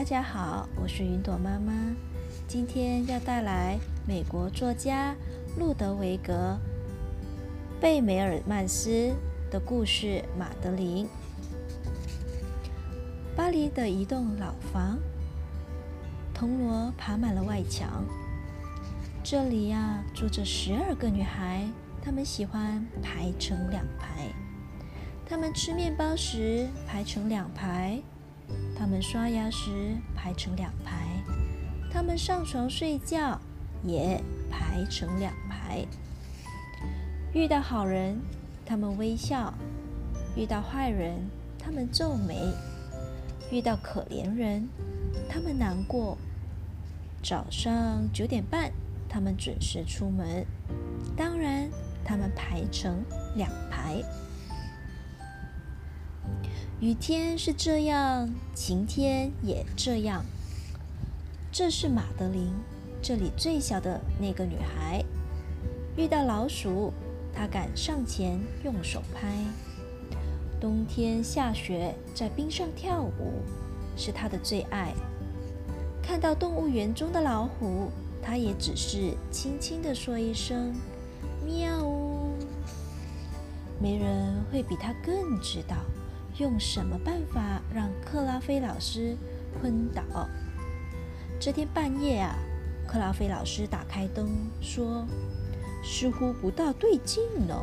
大家好，我是云朵妈妈。今天要带来美国作家路德维格·贝梅尔曼斯的故事《马德琳》。巴黎的一栋老房，铜锣爬满了外墙。这里呀，住着十二个女孩，她们喜欢排成两排。她们吃面包时排成两排。他们刷牙时排成两排，他们上床睡觉也排成两排。遇到好人，他们微笑；遇到坏人，他们皱眉；遇到可怜人，他们难过。早上九点半，他们准时出门。当然，他们排成两排。雨天是这样，晴天也这样。这是马德琳，这里最小的那个女孩。遇到老鼠，她敢上前用手拍。冬天下雪，在冰上跳舞，是她的最爱。看到动物园中的老虎，她也只是轻轻地说一声“喵”。没人会比她更知道。用什么办法让克拉菲老师昏倒？这天半夜啊，克拉菲老师打开灯说：“似乎不大对劲呢。”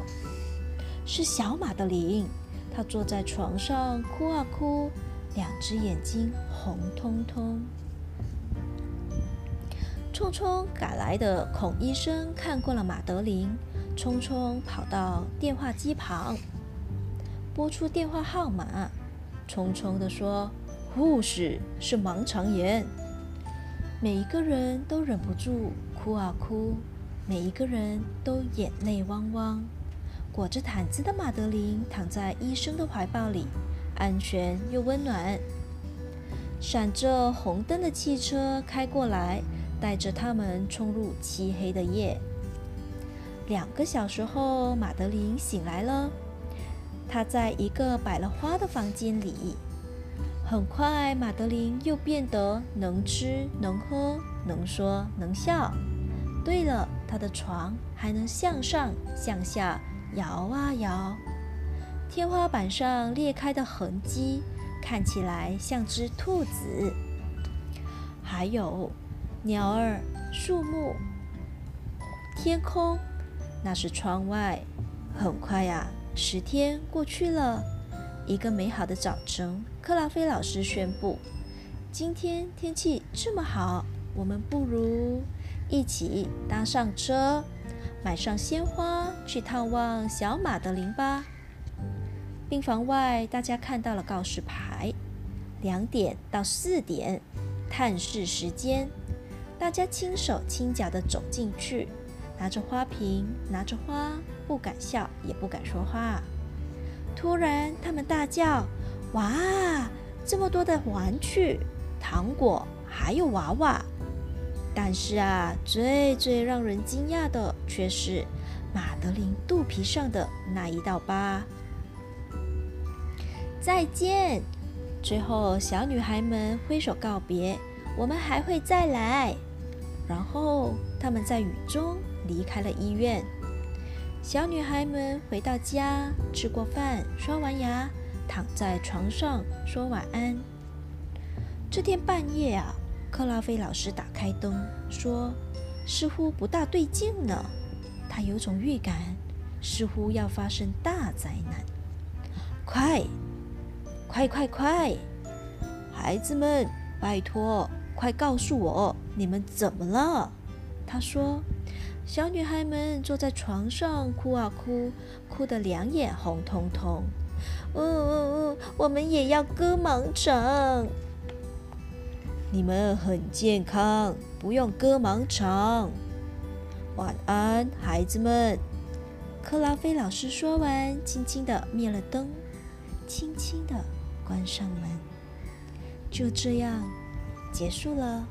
是小马德琳，她坐在床上哭啊哭，两只眼睛红彤彤。匆匆赶来的孔医生看过了马德琳，匆匆跑到电话机旁。拨出电话号码，匆匆地说：“护士是盲肠炎。”每一个人都忍不住哭啊哭，每一个人都眼泪汪汪。裹着毯子的马德琳躺在医生的怀抱里，安全又温暖。闪着红灯的汽车开过来，带着他们冲入漆黑的夜。两个小时后，马德琳醒来了。他在一个摆了花的房间里。很快，马德琳又变得能吃能喝，能说能笑。对了，她的床还能向上向下摇啊摇。天花板上裂开的痕迹看起来像只兔子。还有鸟儿、树木、天空，那是窗外。很快呀。十天过去了，一个美好的早晨，克拉菲老师宣布：“今天天气这么好，我们不如一起搭上车，买上鲜花，去探望小马德琳吧。”病房外，大家看到了告示牌：两点到四点，探视时间。大家轻手轻脚地走进去。拿着花瓶，拿着花，不敢笑，也不敢说话。突然，他们大叫：“哇！这么多的玩具、糖果，还有娃娃！”但是啊，最最让人惊讶的却是马德琳肚皮上的那一道疤。再见！最后，小女孩们挥手告别：“我们还会再来。”然后，他们在雨中。离开了医院，小女孩们回到家，吃过饭，刷完牙，躺在床上说晚安。这天半夜啊，克拉菲老师打开灯，说：“似乎不大对劲呢。”他有种预感，似乎要发生大灾难。快，快，快，快！孩子们，拜托，快告诉我，你们怎么了？他说。小女孩们坐在床上哭啊哭，哭得两眼红彤彤。嗯嗯嗯，我们也要割盲肠。你们很健康，不用割盲肠。晚安，孩子们。克拉菲老师说完，轻轻地灭了灯，轻轻地关上门。就这样，结束了。